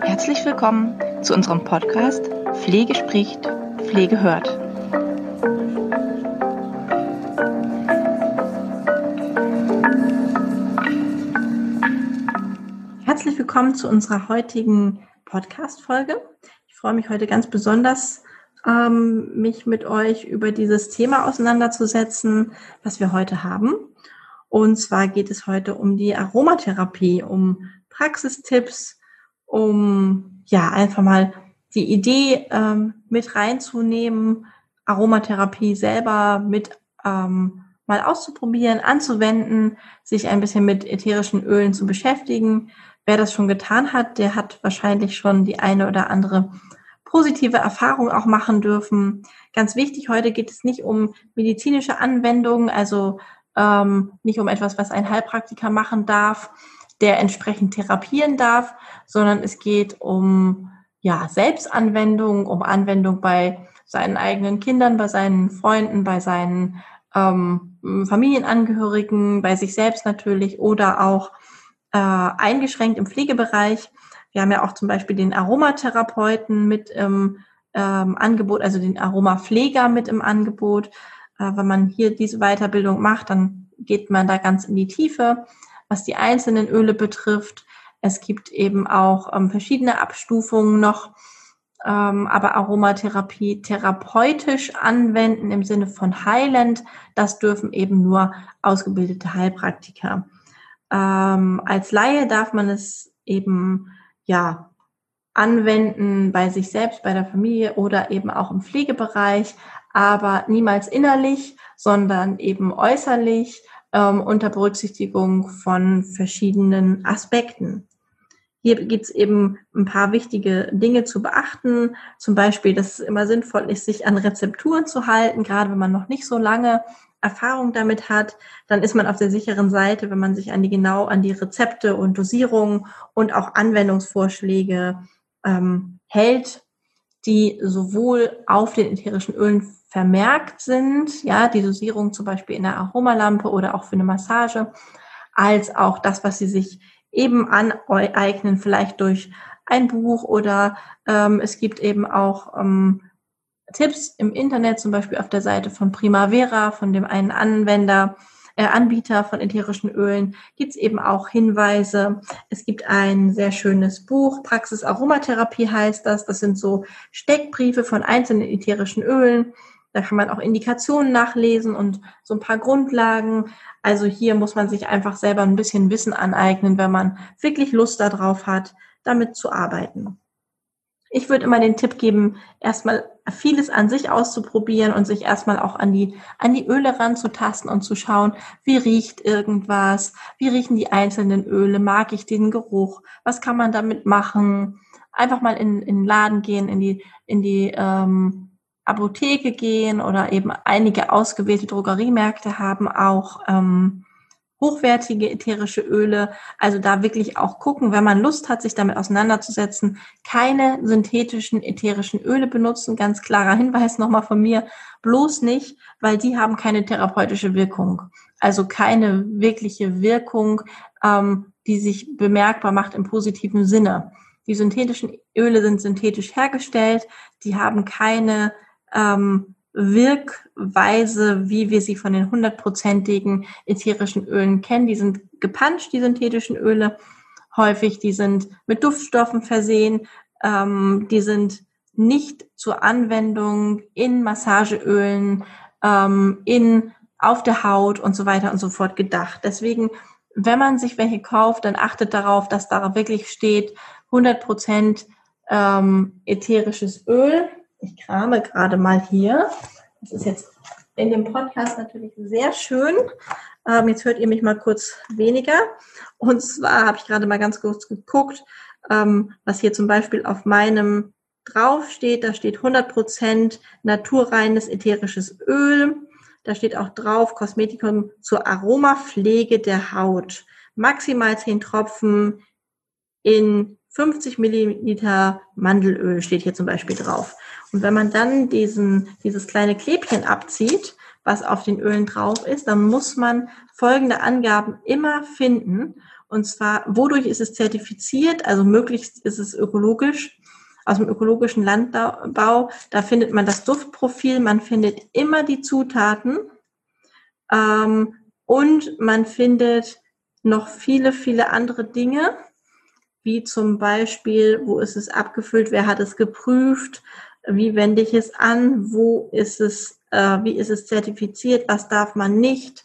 Herzlich willkommen zu unserem Podcast Pflege spricht, Pflege hört. Herzlich willkommen zu unserer heutigen Podcast-Folge. Ich freue mich heute ganz besonders, ähm, mich mit euch über dieses Thema auseinanderzusetzen, was wir heute haben. Und zwar geht es heute um die Aromatherapie, um Praxistipps, um ja einfach mal die Idee ähm, mit reinzunehmen, Aromatherapie selber mit ähm, mal auszuprobieren, anzuwenden, sich ein bisschen mit ätherischen Ölen zu beschäftigen. Wer das schon getan hat, der hat wahrscheinlich schon die eine oder andere positive Erfahrung auch machen dürfen. Ganz wichtig, heute geht es nicht um medizinische Anwendungen, also ähm, nicht um etwas, was ein Heilpraktiker machen darf, der entsprechend therapieren darf, sondern es geht um ja, Selbstanwendung, um Anwendung bei seinen eigenen Kindern, bei seinen Freunden, bei seinen ähm, Familienangehörigen, bei sich selbst natürlich oder auch äh, eingeschränkt im Pflegebereich. Wir haben ja auch zum Beispiel den Aromatherapeuten mit im ähm, Angebot, also den Aromapfleger mit im Angebot. Äh, wenn man hier diese Weiterbildung macht, dann geht man da ganz in die Tiefe, was die einzelnen Öle betrifft. Es gibt eben auch ähm, verschiedene Abstufungen noch, ähm, aber Aromatherapie therapeutisch anwenden im Sinne von heilend, das dürfen eben nur ausgebildete Heilpraktiker. Ähm, als Laie darf man es eben ja anwenden bei sich selbst, bei der Familie oder eben auch im Pflegebereich, aber niemals innerlich, sondern eben äußerlich ähm, unter Berücksichtigung von verschiedenen Aspekten. Hier gibt es eben ein paar wichtige Dinge zu beachten. Zum Beispiel, dass es immer sinnvoll ist, sich an Rezepturen zu halten, gerade wenn man noch nicht so lange Erfahrung damit hat, dann ist man auf der sicheren Seite, wenn man sich an die genau an die Rezepte und Dosierungen und auch Anwendungsvorschläge ähm, hält, die sowohl auf den ätherischen Ölen vermerkt sind, ja, die Dosierung zum Beispiel in der Aromalampe oder auch für eine Massage, als auch das, was sie sich eben aneignen, vielleicht durch ein Buch oder ähm, es gibt eben auch ähm, Tipps im Internet, zum Beispiel auf der Seite von Primavera, von dem einen Anwender, äh, Anbieter von ätherischen Ölen, gibt es eben auch Hinweise. Es gibt ein sehr schönes Buch, Praxis Aromatherapie heißt das. Das sind so Steckbriefe von einzelnen ätherischen Ölen. Da kann man auch Indikationen nachlesen und so ein paar Grundlagen. Also hier muss man sich einfach selber ein bisschen Wissen aneignen, wenn man wirklich Lust darauf hat, damit zu arbeiten. Ich würde immer den Tipp geben, erstmal vieles an sich auszuprobieren und sich erstmal auch an die, an die Öle ranzutasten und zu schauen, wie riecht irgendwas, wie riechen die einzelnen Öle, mag ich den Geruch, was kann man damit machen. Einfach mal in, in den Laden gehen, in die, in die ähm, Apotheke gehen oder eben einige ausgewählte Drogeriemärkte haben auch ähm, hochwertige ätherische Öle. Also da wirklich auch gucken, wenn man Lust hat, sich damit auseinanderzusetzen, keine synthetischen ätherischen Öle benutzen. Ganz klarer Hinweis nochmal von mir. Bloß nicht, weil die haben keine therapeutische Wirkung. Also keine wirkliche Wirkung, ähm, die sich bemerkbar macht im positiven Sinne. Die synthetischen Öle sind synthetisch hergestellt. Die haben keine ähm, Wirkweise, wie wir sie von den hundertprozentigen ätherischen Ölen kennen. Die sind gepanscht, die synthetischen Öle. Häufig, die sind mit Duftstoffen versehen. Ähm, die sind nicht zur Anwendung in Massageölen, ähm, in, auf der Haut und so weiter und so fort gedacht. Deswegen, wenn man sich welche kauft, dann achtet darauf, dass da wirklich steht 100 Prozent ähm, ätherisches Öl ich krame gerade mal hier. Das ist jetzt in dem Podcast natürlich sehr schön. Ähm, jetzt hört ihr mich mal kurz weniger. Und zwar habe ich gerade mal ganz kurz geguckt, ähm, was hier zum Beispiel auf meinem drauf steht. Da steht 100% naturreines ätherisches Öl. Da steht auch drauf Kosmetikum zur Aromapflege der Haut. Maximal 10 Tropfen in 50 Milliliter Mandelöl steht hier zum Beispiel drauf. Und wenn man dann diesen, dieses kleine Klebchen abzieht, was auf den Ölen drauf ist, dann muss man folgende Angaben immer finden. Und zwar, wodurch ist es zertifiziert? Also möglichst ist es ökologisch, aus dem ökologischen Landbau. Da findet man das Duftprofil, man findet immer die Zutaten ähm, und man findet noch viele, viele andere Dinge, wie zum Beispiel, wo ist es abgefüllt, wer hat es geprüft, wie wende ich es an, wo ist es, äh, wie ist es zertifiziert, was darf man nicht.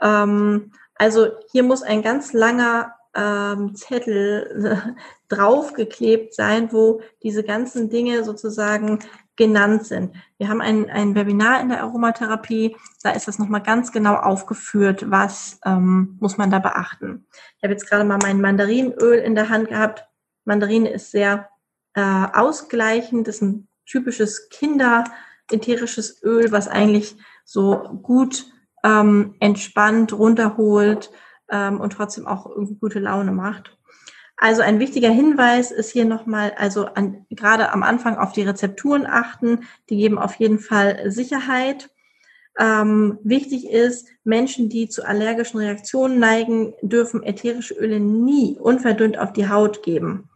Ähm, also hier muss ein ganz langer ähm, Zettel draufgeklebt sein, wo diese ganzen Dinge sozusagen genannt sind. Wir haben ein, ein Webinar in der Aromatherapie, da ist das nochmal ganz genau aufgeführt, was ähm, muss man da beachten. Ich habe jetzt gerade mal mein Mandarinöl in der Hand gehabt. Mandarine ist sehr äh, ausgleichend, ist ein typisches Kinder-ätherisches Öl, was eigentlich so gut ähm, entspannt, runterholt ähm, und trotzdem auch irgendwie gute Laune macht. Also ein wichtiger Hinweis ist hier nochmal, also an, gerade am Anfang auf die Rezepturen achten. Die geben auf jeden Fall Sicherheit. Ähm, wichtig ist, Menschen, die zu allergischen Reaktionen neigen, dürfen ätherische Öle nie unverdünnt auf die Haut geben.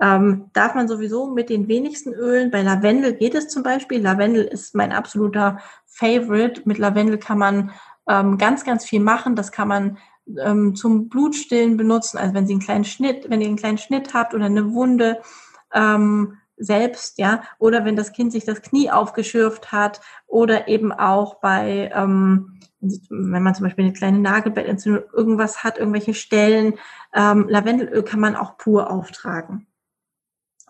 Ähm, darf man sowieso mit den wenigsten Ölen. Bei Lavendel geht es zum Beispiel. Lavendel ist mein absoluter Favorite. Mit Lavendel kann man ähm, ganz, ganz viel machen. Das kann man ähm, zum Blutstillen benutzen. Also wenn Sie einen kleinen Schnitt, wenn ihr einen kleinen Schnitt habt oder eine Wunde ähm, selbst, ja, oder wenn das Kind sich das Knie aufgeschürft hat oder eben auch bei, ähm, wenn man zum Beispiel eine kleine Nagelbettentzündung irgendwas hat, irgendwelche Stellen, ähm, Lavendelöl kann man auch pur auftragen.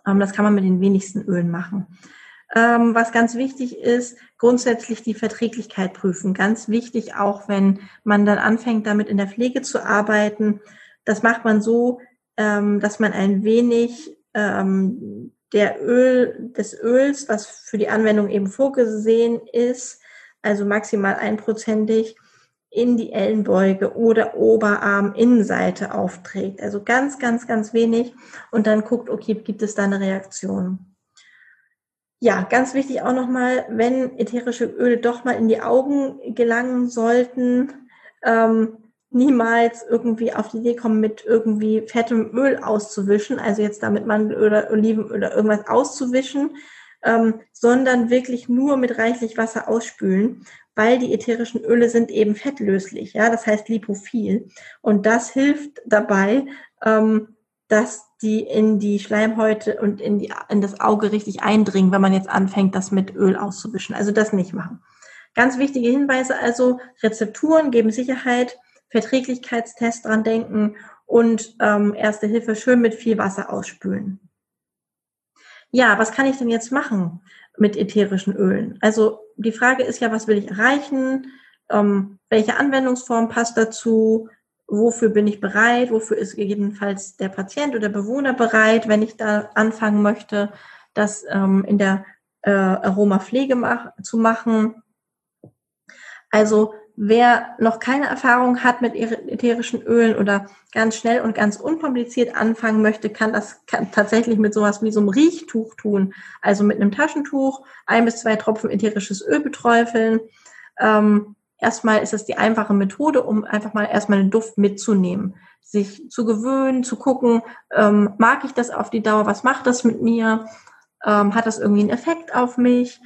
Ähm, das kann man mit den wenigsten Ölen machen. Ähm, was ganz wichtig ist, grundsätzlich die Verträglichkeit prüfen. Ganz wichtig, auch wenn man dann anfängt, damit in der Pflege zu arbeiten. Das macht man so, ähm, dass man ein wenig ähm, der Öl, des Öls, was für die Anwendung eben vorgesehen ist, also maximal einprozentig, in die Ellenbeuge oder Oberarm-Innenseite aufträgt. Also ganz, ganz, ganz wenig. Und dann guckt, okay, gibt es da eine Reaktion? Ja, ganz wichtig auch nochmal, wenn ätherische Öle doch mal in die Augen gelangen sollten, ähm, niemals irgendwie auf die Idee kommen, mit irgendwie fettem Öl auszuwischen, also jetzt damit Mandel oder Olivenöl oder irgendwas auszuwischen, ähm, sondern wirklich nur mit reichlich Wasser ausspülen, weil die ätherischen Öle sind eben fettlöslich, ja, das heißt lipophil. Und das hilft dabei, ähm, dass die in die Schleimhäute und in, die, in das Auge richtig eindringen, wenn man jetzt anfängt, das mit Öl auszuwischen. Also das nicht machen. Ganz wichtige Hinweise also, Rezepturen geben Sicherheit, Verträglichkeitstest dran denken und ähm, Erste Hilfe schön mit viel Wasser ausspülen. Ja, was kann ich denn jetzt machen mit ätherischen Ölen? Also die Frage ist ja, was will ich erreichen? Ähm, welche Anwendungsform passt dazu? wofür bin ich bereit, wofür ist gegebenenfalls der Patient oder Bewohner bereit, wenn ich da anfangen möchte, das ähm, in der äh, Aromapflege mach, zu machen. Also wer noch keine Erfahrung hat mit ätherischen Ölen oder ganz schnell und ganz unkompliziert anfangen möchte, kann das kann tatsächlich mit sowas wie so einem Riechtuch tun. Also mit einem Taschentuch ein bis zwei Tropfen ätherisches Öl beträufeln. Ähm, erstmal ist es die einfache Methode, um einfach mal erstmal den Duft mitzunehmen, sich zu gewöhnen, zu gucken, ähm, mag ich das auf die Dauer, was macht das mit mir, ähm, hat das irgendwie einen Effekt auf mich.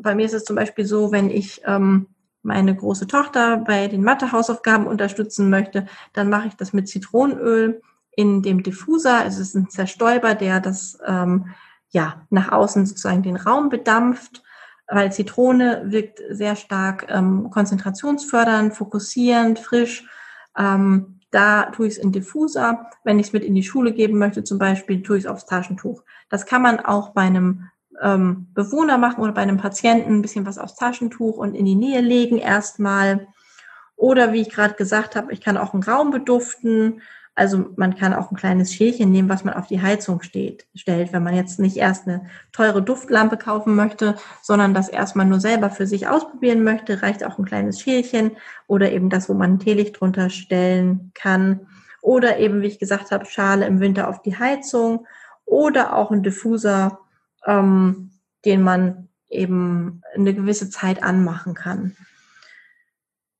Bei mir ist es zum Beispiel so, wenn ich ähm, meine große Tochter bei den Mathehausaufgaben unterstützen möchte, dann mache ich das mit Zitronenöl in dem Diffuser. Es ist ein Zerstäuber, der das ähm, ja nach außen sozusagen den Raum bedampft weil Zitrone wirkt sehr stark ähm, konzentrationsfördernd, fokussierend, frisch. Ähm, da tue ich es in Diffuser. Wenn ich es mit in die Schule geben möchte, zum Beispiel, tue ich es aufs Taschentuch. Das kann man auch bei einem ähm, Bewohner machen oder bei einem Patienten ein bisschen was aufs Taschentuch und in die Nähe legen erstmal. Oder wie ich gerade gesagt habe, ich kann auch einen Raum beduften. Also man kann auch ein kleines Schälchen nehmen, was man auf die Heizung steht, stellt, wenn man jetzt nicht erst eine teure Duftlampe kaufen möchte, sondern das erstmal nur selber für sich ausprobieren möchte, reicht auch ein kleines Schälchen oder eben das, wo man ein Teelicht drunter stellen kann. Oder eben, wie ich gesagt habe, Schale im Winter auf die Heizung oder auch ein Diffuser, ähm, den man eben eine gewisse Zeit anmachen kann.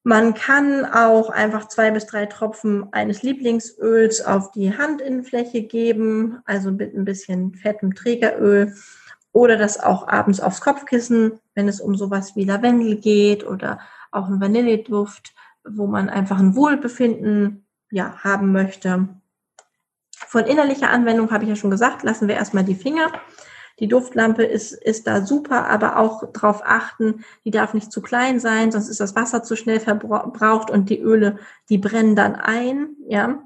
Man kann auch einfach zwei bis drei Tropfen eines Lieblingsöls auf die Handinnenfläche geben, also mit ein bisschen fettem Trägeröl oder das auch abends aufs Kopfkissen, wenn es um sowas wie Lavendel geht oder auch ein Vanilleduft, wo man einfach ein Wohlbefinden ja, haben möchte. Von innerlicher Anwendung habe ich ja schon gesagt, lassen wir erstmal die Finger. Die Duftlampe ist, ist da super, aber auch darauf achten, die darf nicht zu klein sein, sonst ist das Wasser zu schnell verbraucht und die Öle, die brennen dann ein. Ja.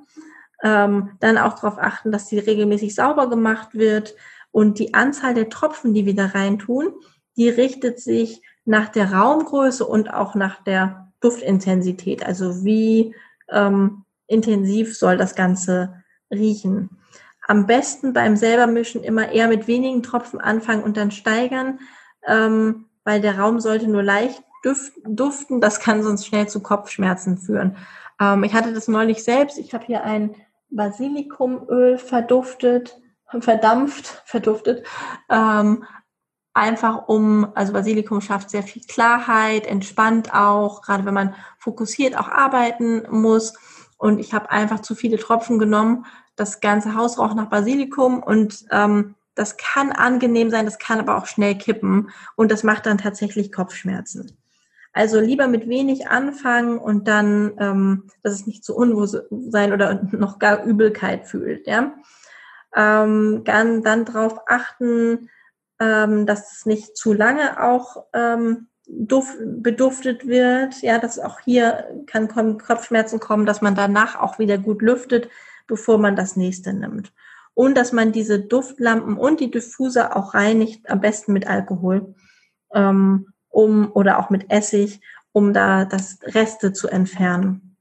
Ähm, dann auch darauf achten, dass die regelmäßig sauber gemacht wird und die Anzahl der Tropfen, die wir da reintun, die richtet sich nach der Raumgröße und auch nach der Duftintensität. Also wie ähm, intensiv soll das Ganze riechen. Am besten beim selbermischen immer eher mit wenigen Tropfen anfangen und dann steigern, ähm, weil der Raum sollte nur leicht duften. Das kann sonst schnell zu Kopfschmerzen führen. Ähm, ich hatte das neulich selbst. Ich habe hier ein Basilikumöl verduftet, verdampft, verduftet. Ähm, einfach um, also Basilikum schafft sehr viel Klarheit, entspannt auch, gerade wenn man fokussiert auch arbeiten muss. Und ich habe einfach zu viele Tropfen genommen. Das ganze Haus raucht nach Basilikum und ähm, das kann angenehm sein, das kann aber auch schnell kippen und das macht dann tatsächlich Kopfschmerzen. Also lieber mit wenig anfangen und dann, ähm, dass es nicht zu unwohl sein oder noch gar Übelkeit fühlt. Ja? Ähm, dann, dann darauf achten, ähm, dass es nicht zu lange auch ähm, beduftet wird. Ja, dass auch hier kann Kopfschmerzen kommen, dass man danach auch wieder gut lüftet, bevor man das nächste nimmt. Und dass man diese Duftlampen und die Diffuser auch reinigt, am besten mit Alkohol ähm, um oder auch mit Essig, um da das Reste zu entfernen.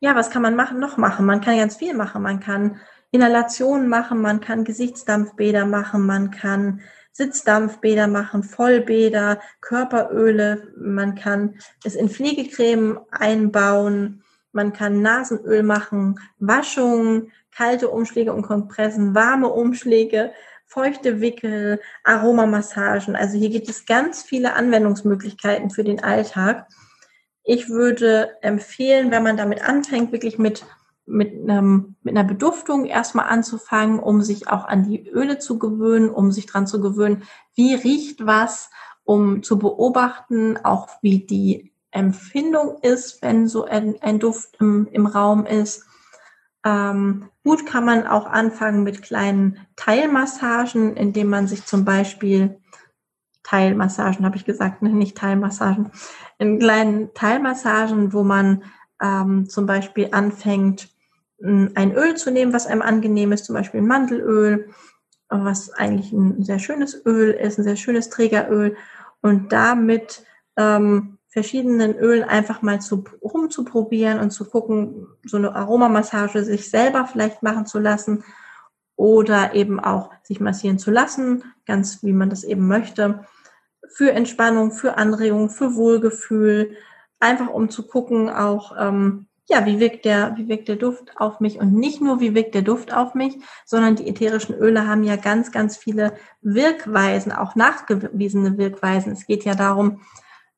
Ja, was kann man machen, noch machen? Man kann ganz viel machen. Man kann Inhalationen machen, man kann Gesichtsdampfbäder machen, man kann Sitzdampfbäder machen, Vollbäder, Körperöle, man kann es in Pflegecreme einbauen, man kann Nasenöl machen, Waschungen, kalte Umschläge und Kompressen, warme Umschläge, feuchte Wickel, Aromamassagen. Also hier gibt es ganz viele Anwendungsmöglichkeiten für den Alltag. Ich würde empfehlen, wenn man damit anfängt, wirklich mit mit, einem, mit einer Beduftung erstmal anzufangen, um sich auch an die Öle zu gewöhnen, um sich dran zu gewöhnen, wie riecht was, um zu beobachten, auch wie die Empfindung ist, wenn so ein, ein Duft im, im Raum ist. Ähm, gut kann man auch anfangen mit kleinen Teilmassagen, indem man sich zum Beispiel Teilmassagen, habe ich gesagt, ne, nicht Teilmassagen, in kleinen Teilmassagen, wo man ähm, zum Beispiel anfängt, ein Öl zu nehmen, was einem angenehm ist, zum Beispiel Mandelöl, was eigentlich ein sehr schönes Öl ist, ein sehr schönes Trägeröl. Und damit ähm, verschiedenen Ölen einfach mal zu, rumzuprobieren und zu gucken, so eine Aromamassage sich selber vielleicht machen zu lassen oder eben auch sich massieren zu lassen, ganz wie man das eben möchte, für Entspannung, für Anregung, für Wohlgefühl, einfach um zu gucken auch, ähm, ja, wie wirkt der, wie wirkt der Duft auf mich und nicht nur, wie wirkt der Duft auf mich, sondern die ätherischen Öle haben ja ganz, ganz viele Wirkweisen, auch nachgewiesene Wirkweisen. Es geht ja darum,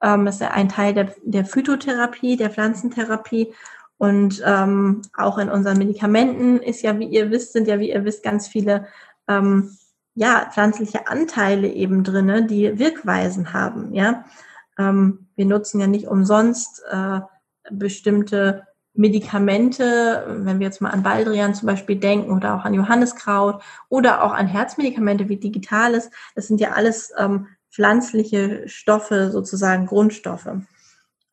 ähm, ist ja ein Teil der, der Phytotherapie, der Pflanzentherapie und ähm, auch in unseren Medikamenten ist ja, wie ihr wisst, sind ja, wie ihr wisst, ganz viele ähm, ja, pflanzliche Anteile eben drinne, die Wirkweisen haben. Ja, ähm, wir nutzen ja nicht umsonst äh, bestimmte Medikamente, wenn wir jetzt mal an Baldrian zum Beispiel denken oder auch an Johanniskraut oder auch an Herzmedikamente wie Digitales, das sind ja alles ähm, pflanzliche Stoffe, sozusagen Grundstoffe.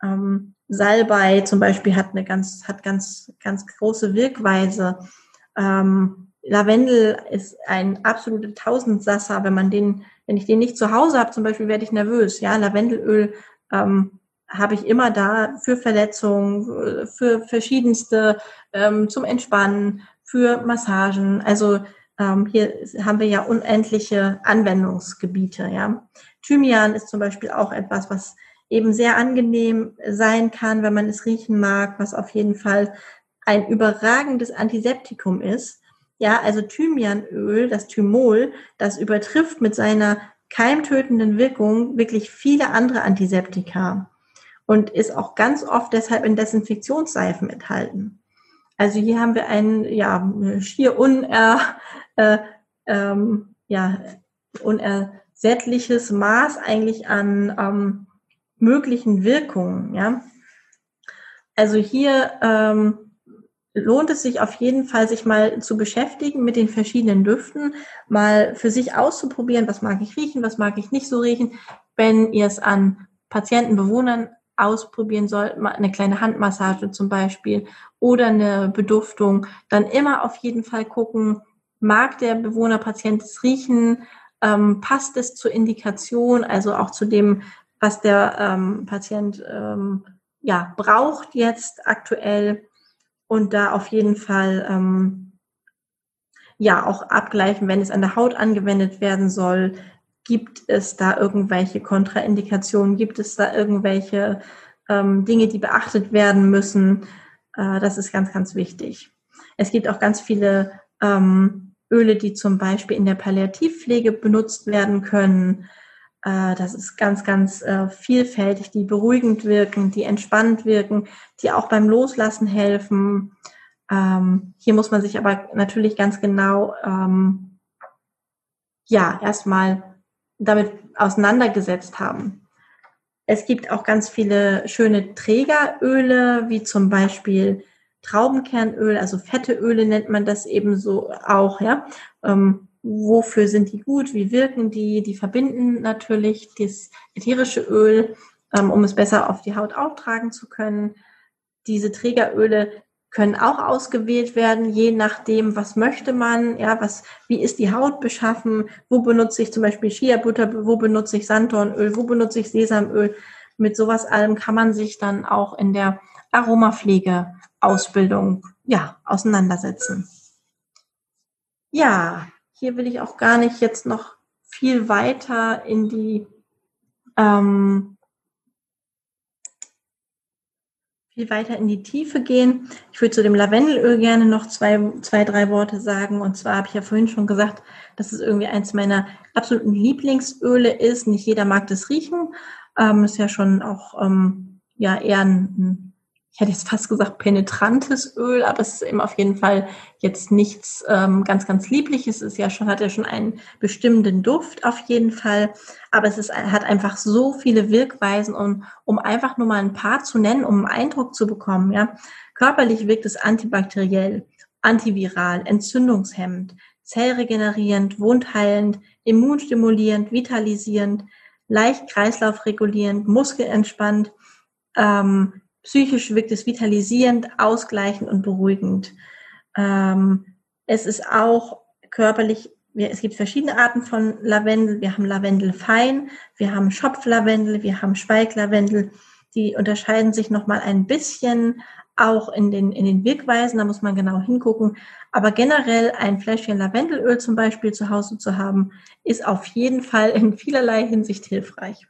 Ähm, Salbei zum Beispiel hat eine ganz, hat ganz, ganz große Wirkweise. Ähm, Lavendel ist ein absoluter Tausendsasser. Wenn man den, wenn ich den nicht zu Hause habe, zum Beispiel, werde ich nervös. Ja, Lavendelöl ähm, habe ich immer da für Verletzungen, für verschiedenste ähm, zum Entspannen, für Massagen. Also ähm, hier haben wir ja unendliche Anwendungsgebiete. Ja. Thymian ist zum Beispiel auch etwas, was eben sehr angenehm sein kann, wenn man es riechen mag, was auf jeden Fall ein überragendes Antiseptikum ist. Ja, also Thymianöl, das Thymol, das übertrifft mit seiner keimtötenden Wirkung wirklich viele andere Antiseptika. Und ist auch ganz oft deshalb in Desinfektionsseifen enthalten. Also hier haben wir ein ja, schier uner, äh, ähm, ja, unersättliches Maß eigentlich an ähm, möglichen Wirkungen. Ja? Also hier ähm, lohnt es sich auf jeden Fall, sich mal zu beschäftigen mit den verschiedenen Düften, mal für sich auszuprobieren, was mag ich riechen, was mag ich nicht so riechen. Wenn ihr es an Patienten, Bewohnern ausprobieren sollt, mal eine kleine Handmassage zum Beispiel oder eine Beduftung, dann immer auf jeden Fall gucken, mag der Bewohner, Patient es riechen, ähm, passt es zur Indikation, also auch zu dem, was der ähm, Patient ähm, ja, braucht jetzt aktuell und da auf jeden Fall ähm, ja auch abgleichen, wenn es an der Haut angewendet werden soll. Gibt es da irgendwelche Kontraindikationen? Gibt es da irgendwelche ähm, Dinge, die beachtet werden müssen? Äh, das ist ganz, ganz wichtig. Es gibt auch ganz viele ähm, Öle, die zum Beispiel in der Palliativpflege benutzt werden können. Äh, das ist ganz, ganz äh, vielfältig, die beruhigend wirken, die entspannt wirken, die auch beim Loslassen helfen. Ähm, hier muss man sich aber natürlich ganz genau, ähm, ja, erstmal damit auseinandergesetzt haben. Es gibt auch ganz viele schöne Trägeröle, wie zum Beispiel Traubenkernöl, also fette Öle nennt man das eben so auch, ja. Ähm, wofür sind die gut, wie wirken die, die verbinden natürlich das ätherische Öl, ähm, um es besser auf die Haut auftragen zu können. Diese Trägeröle können auch ausgewählt werden, je nachdem, was möchte man, ja, was, wie ist die Haut beschaffen, wo benutze ich zum Beispiel Shea-Butter, wo benutze ich Sanddornöl, wo benutze ich Sesamöl. Mit sowas allem kann man sich dann auch in der Aromapflege-Ausbildung, ja, auseinandersetzen. Ja, hier will ich auch gar nicht jetzt noch viel weiter in die ähm, viel weiter in die Tiefe gehen. Ich würde zu dem Lavendelöl gerne noch zwei, zwei, drei Worte sagen. Und zwar habe ich ja vorhin schon gesagt, dass es irgendwie eins meiner absoluten Lieblingsöle ist. Nicht jeder mag das riechen. Ähm, ist ja schon auch ähm, ja eher ein, ich hätte jetzt fast gesagt penetrantes Öl, aber es ist eben auf jeden Fall jetzt nichts ähm, ganz, ganz liebliches. Es ist ja schon, hat ja schon einen bestimmten Duft auf jeden Fall. Aber es ist, hat einfach so viele Wirkweisen, um, um einfach nur mal ein paar zu nennen, um einen Eindruck zu bekommen, ja. Körperlich wirkt es antibakteriell, antiviral, entzündungshemmend, zellregenerierend, wundheilend, immunstimulierend, vitalisierend, leicht kreislaufregulierend, muskelentspannt, ähm, Psychisch wirkt es vitalisierend, ausgleichend und beruhigend. Ähm, es ist auch körperlich, es gibt verschiedene Arten von Lavendel. Wir haben Lavendel fein, wir haben Schopflavendel, wir haben Speiklavendel. Die unterscheiden sich nochmal ein bisschen auch in den, in den Wirkweisen, da muss man genau hingucken. Aber generell ein Fläschchen Lavendelöl zum Beispiel zu Hause zu haben, ist auf jeden Fall in vielerlei Hinsicht hilfreich.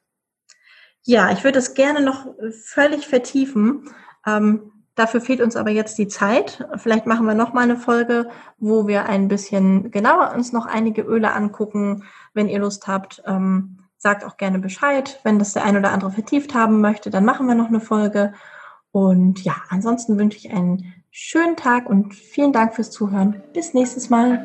Ja, ich würde es gerne noch völlig vertiefen. Ähm, dafür fehlt uns aber jetzt die Zeit. Vielleicht machen wir noch mal eine Folge, wo wir ein bisschen genauer uns noch einige Öle angucken. Wenn ihr Lust habt, ähm, sagt auch gerne Bescheid. Wenn das der ein oder andere vertieft haben möchte, dann machen wir noch eine Folge. Und ja, ansonsten wünsche ich einen schönen Tag und vielen Dank fürs Zuhören. Bis nächstes Mal.